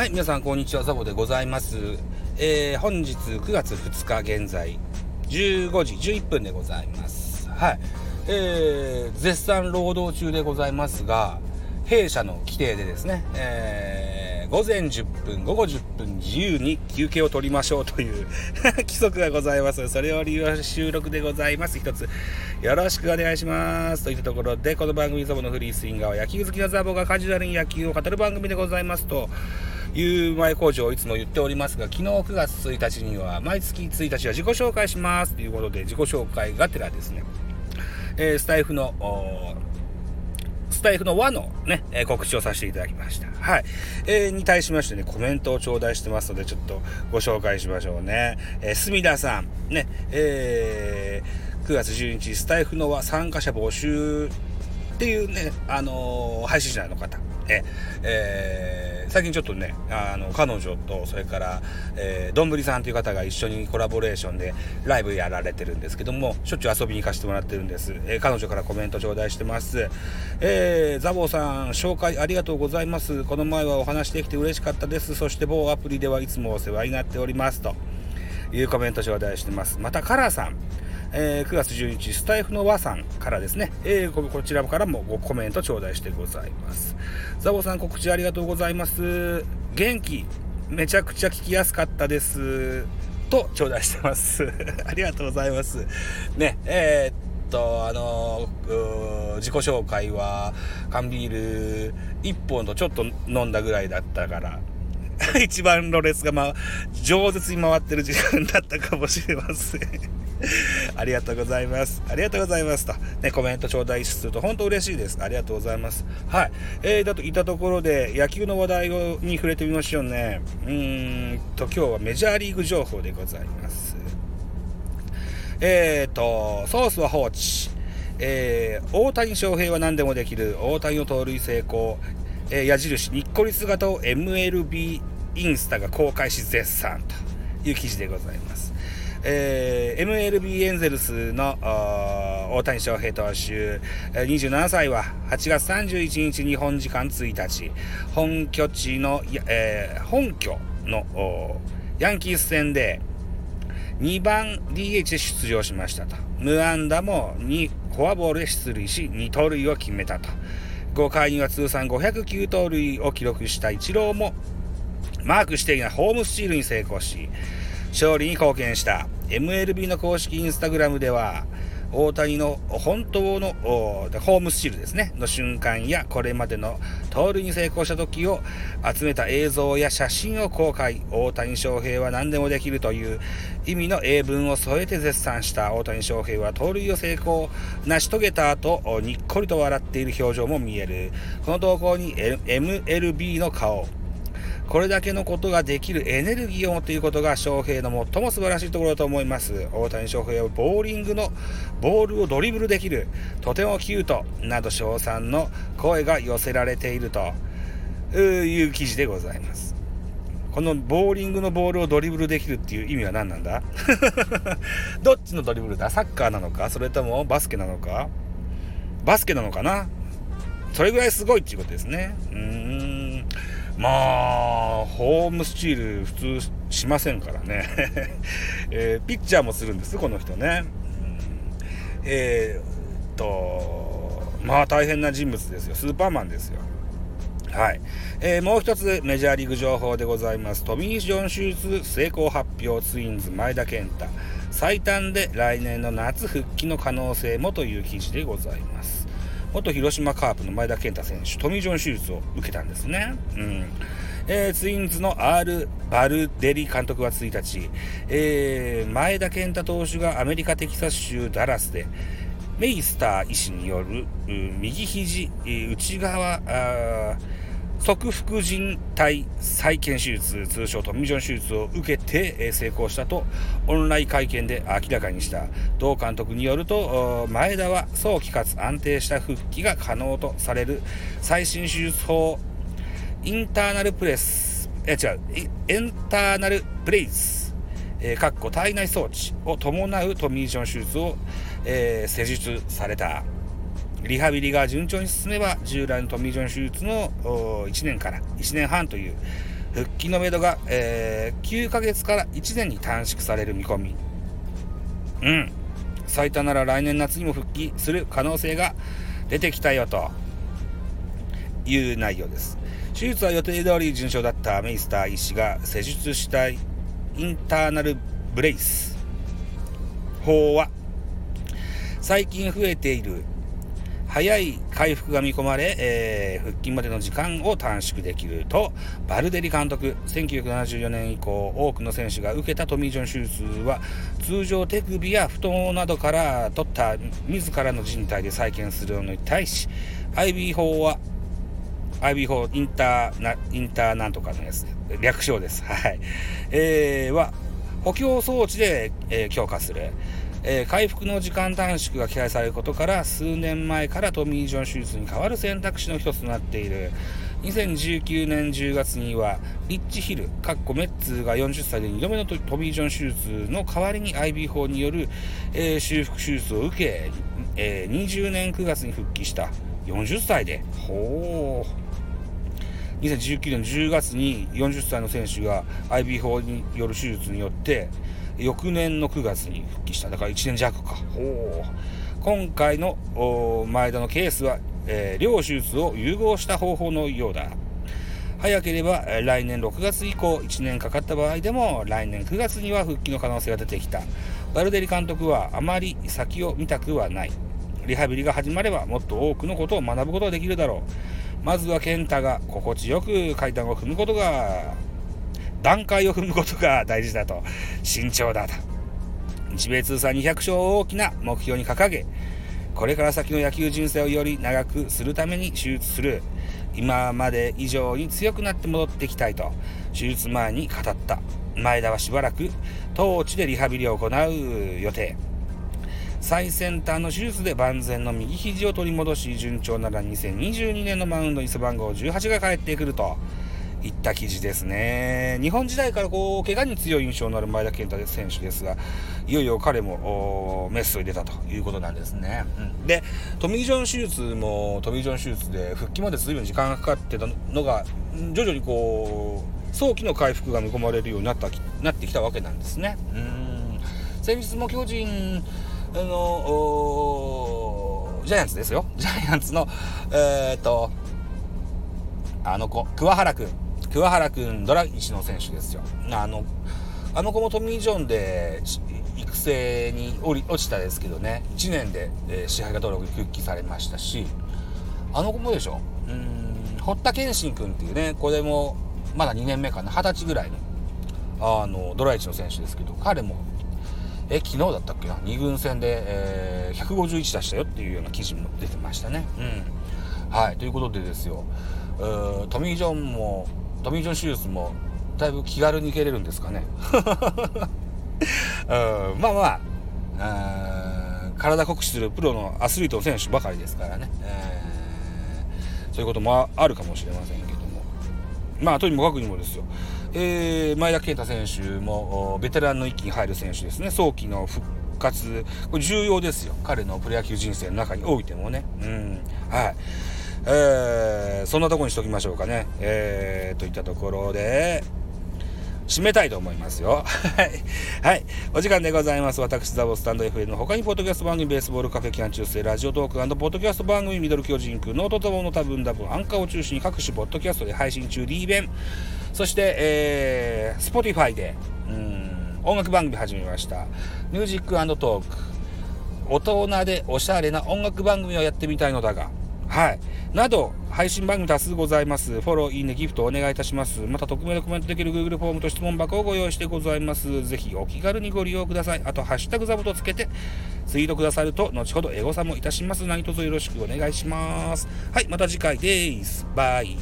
はい、皆さんこんにちは、ザボでございます。えー、本日9月2日現在、15時11分でございます。はい。えー、絶賛労働中でございますが、弊社の規定でですね、えー、午前10分、午後10分自由に休憩を取りましょうという 規則がございます。それを利用収録でございます。一つ、よろしくお願いします。といったところで、この番組ザボのフリースインガーは野球好きなザボがカジュアルに野球を語る番組でございますと、いう前工場をいつも言っておりますが、昨日9月1日には、毎月1日は自己紹介しますということで、自己紹介がてらですね、えー、スタイフの、スタイフの和のね、えー、告知をさせていただきました。はい。えー、に対しましてね、コメントを頂戴してますので、ちょっとご紹介しましょうね。えー、隅田さん、ね、えー、9月12日、スタイフの和参加者募集っていうね、あのー、配信者の方、え、えー最近ちょっとね、あの、彼女と、それから、え、どんぶりさんという方が一緒にコラボレーションでライブやられてるんですけども、しょっちゅう遊びに行かせてもらってるんです。えー、彼女からコメント頂戴してます。えー、ザボーさん、紹介ありがとうございます。この前はお話できて嬉しかったです。そして某アプリではいつもお世話になっております。というコメント頂戴してます。また、カラーさん。えー、9月12日、スタイフの和さんからですね、えー、こちらからもごコメント頂戴してございます。ザボさん告知ありがとうございます。元気、めちゃくちゃ聞きやすかったです。と頂戴してます。ありがとうございます。ね、えー、と、あの自己紹介は缶ビール1本とちょっと飲んだぐらいだったから、一番ロレスが、まあ、饒舌に回ってる時間だったかもしれません ありがとうございます。ありがとうございます。と、ね、コメント頂戴すると本当嬉しいです。ありがとうございます。はい。えー、だといったところで、野球の話題をに触れてみましょうね。うーんと、今日はメジャーリーグ情報でございます。えーと、ソースは放置。えー、大谷翔平は何でもできる。大谷の盗塁成功。えー、矢印、にっこり姿を MLB インスタが公開し絶賛という記事でございます。えー、MLB エンゼルスの大谷翔平投手、27歳は8月31日日本時間1日、本拠地の、えー、本拠のヤンキース戦で2番 DH で出場しましたと。無安打も2フォアボールで出塁し、2盗塁を決めたと。5回には通算509盗塁を記録したイチローもマークしていなホームスチールに成功し、勝利に貢献した MLB の公式インスタグラムでは、大谷の本当のホームスチールですね、の瞬間やこれまでの盗塁に成功した時を集めた映像や写真を公開。大谷翔平は何でもできるという意味の英文を添えて絶賛した大谷翔平は盗塁を成功成し遂げた後、にっこりと笑っている表情も見える。この投稿に MLB の顔、これだけのことができるエネルギーを持っていることが翔平の最も素晴らしいところだと思います。大谷翔平はボーリングのボールをドリブルできる、とてもキュート、など称賛の声が寄せられているという記事でございます。このボーリングのボールをドリブルできるっていう意味は何なんだ？どっちのドリブルだ？サッカーなのか？それともバスケなのか？バスケなのかな？それぐらいすごいっていうことですね。うーん。まあ、ホームスチール普通しませんからね。えー、ピッチャーもするんです、この人ね。うん、えー、っと、まあ大変な人物ですよ。スーパーマンですよ。はい。えー、もう一つメジャーリーグ情報でございます。トミー・ジョン手術成功発表ツインズ前田健太。最短で来年の夏復帰の可能性もという記事でございます。元広島カープの前田健太選手、トミー・ジョン手術を受けたんですね。うん。えー、ツインズの R・ バルデリ監督は1日、えー、前田健太投手がアメリカ・テキサス州ダラスで、メイスター医師による右肘内側側副人体再建手術、通称トミー・ジョン手術を受けて成功したとオンライン会見で明らかにした同監督によると前田は早期かつ安定した復帰が可能とされる最新手術法インターナルプレスえ違うエンターナルプレイズえー、かっこ体内装置を伴うトミー・ジョン手術を、えー、施術された。リハビリが順調に進めば、従来のトミー・ジョン手術の1年から1年半という復帰のめどが、えー、9ヶ月から1年に短縮される見込み。うん。最多なら来年夏にも復帰する可能性が出てきたよという内容です。手術は予定通り順調だったメイスター医師が施術したインターナルブレイス法は最近増えている早い回復が見込まれ、えー、復帰までの時間を短縮できると、バルデリ監督、1974年以降、多くの選手が受けたトミー・ジョン手術は、通常手首や太ももなどから取った自らの人体で再建するのに対し、IB 法は、IB 法、インターな、インターなんとかのやつ、略称です。はい。えー、は、補強装置で、えー、強化する。えー、回復の時間短縮が期待されることから数年前からトミー・ジョン手術に代わる選択肢の一つとなっている。2019年10月にはリッチヒルメッツが40歳で2度目のトミー・ジョン手術の代わりに IB 法による、えー、修復手術を受け、えー、20年9月に復帰した40歳で。ほう。2019年10月に40歳の選手が IB 法による手術によって翌年の9月に復帰した。だから1年弱か。ほう。今回の前田のケースは、えー、両手術を融合した方法のようだ。早ければ来年6月以降1年かかった場合でも来年9月には復帰の可能性が出てきた。バルデリ監督はあまり先を見たくはない。リハビリが始まればもっと多くのことを学ぶことができるだろう。まずは健太が心地よく階段を踏むことが段階を踏むことが大事だと、慎重だと。日米通算200勝を大きな目標に掲げ、これから先の野球人生をより長くするために手術する。今まで以上に強くなって戻ってきたいと、手術前に語った。前田はしばらく、当地でリハビリを行う予定。最先端の手術で万全の右肘を取り戻し、順調なら2022年のマウンドに背番号18が帰ってくると。いった記事ですね。日本時代からこう、怪我に強い印象のある前田健太選手ですが、いよいよ彼もメスに出たということなんですね。うん、で、トミー・ジョン手術もトミー・ジョン手術で復帰まで随分時間がかかってたのが、徐々にこう、早期の回復が見込まれるようになったなってきたわけなんですね。うん先日も巨人あのジャイアンツですよ。ジャイアンツの、えー、っと、あの子、桑原君。桑原君、ドラ1の選手ですよ。あの、あの子もトミー・ジョンで育成に落ちたですけどね、1年で、えー、支配下登録に復帰されましたし、あの子もでしょ、うん、堀田健信君っていうね、これもまだ2年目かな、20歳ぐらいの、あの、ドラ1の選手ですけど、彼も、え、昨日だったっけな、2軍戦で、えー、151出したよっていうような記事も出てましたね。うん。はい、ということでですよ、トミー・ジョンもトミー・ジョン手術もだいぶ気軽に行けれるんですかね。うんまあまあ体酷使するプロのアスリート選手ばかりですからね、えー、そういうこともあるかもしれませんけども。まあとにもかくにもですよ、えー、前田健太選手もベテランの域に入る選手ですね。早期の復活。これ重要ですよ。彼のプロ野球人生の中においてもね。うんはい。えー、そんなとこにしときましょうかね。えー、といったところで、締めたいと思いますよ。はい。お時間でございます。私、ザボスタンド FM の他に、ポッドキャスト番組、ベースボールカフェキャン中世、ラジオトークポッドキャスト番組、ミドル巨人区、ノートともの多分多分、アンカーを中心に各種ポッドキャストで配信中、D 弁。そして、えー、Spotify で、うん、音楽番組始めました。ミュージックトーク。大人でおしゃれな音楽番組をやってみたいのだが、はい。など、配信番組多数ございます。フォロー、いいね、ギフトお願いいたします。また、匿名でコメントできる Google フォームと質問箱をご用意してございます。ぜひ、お気軽にご利用ください。あと、ハッシュタグザボとつけて、ツイートくださると、後ほどエゴサもいたします。何卒よろしくお願いします。はい、また次回です。バイ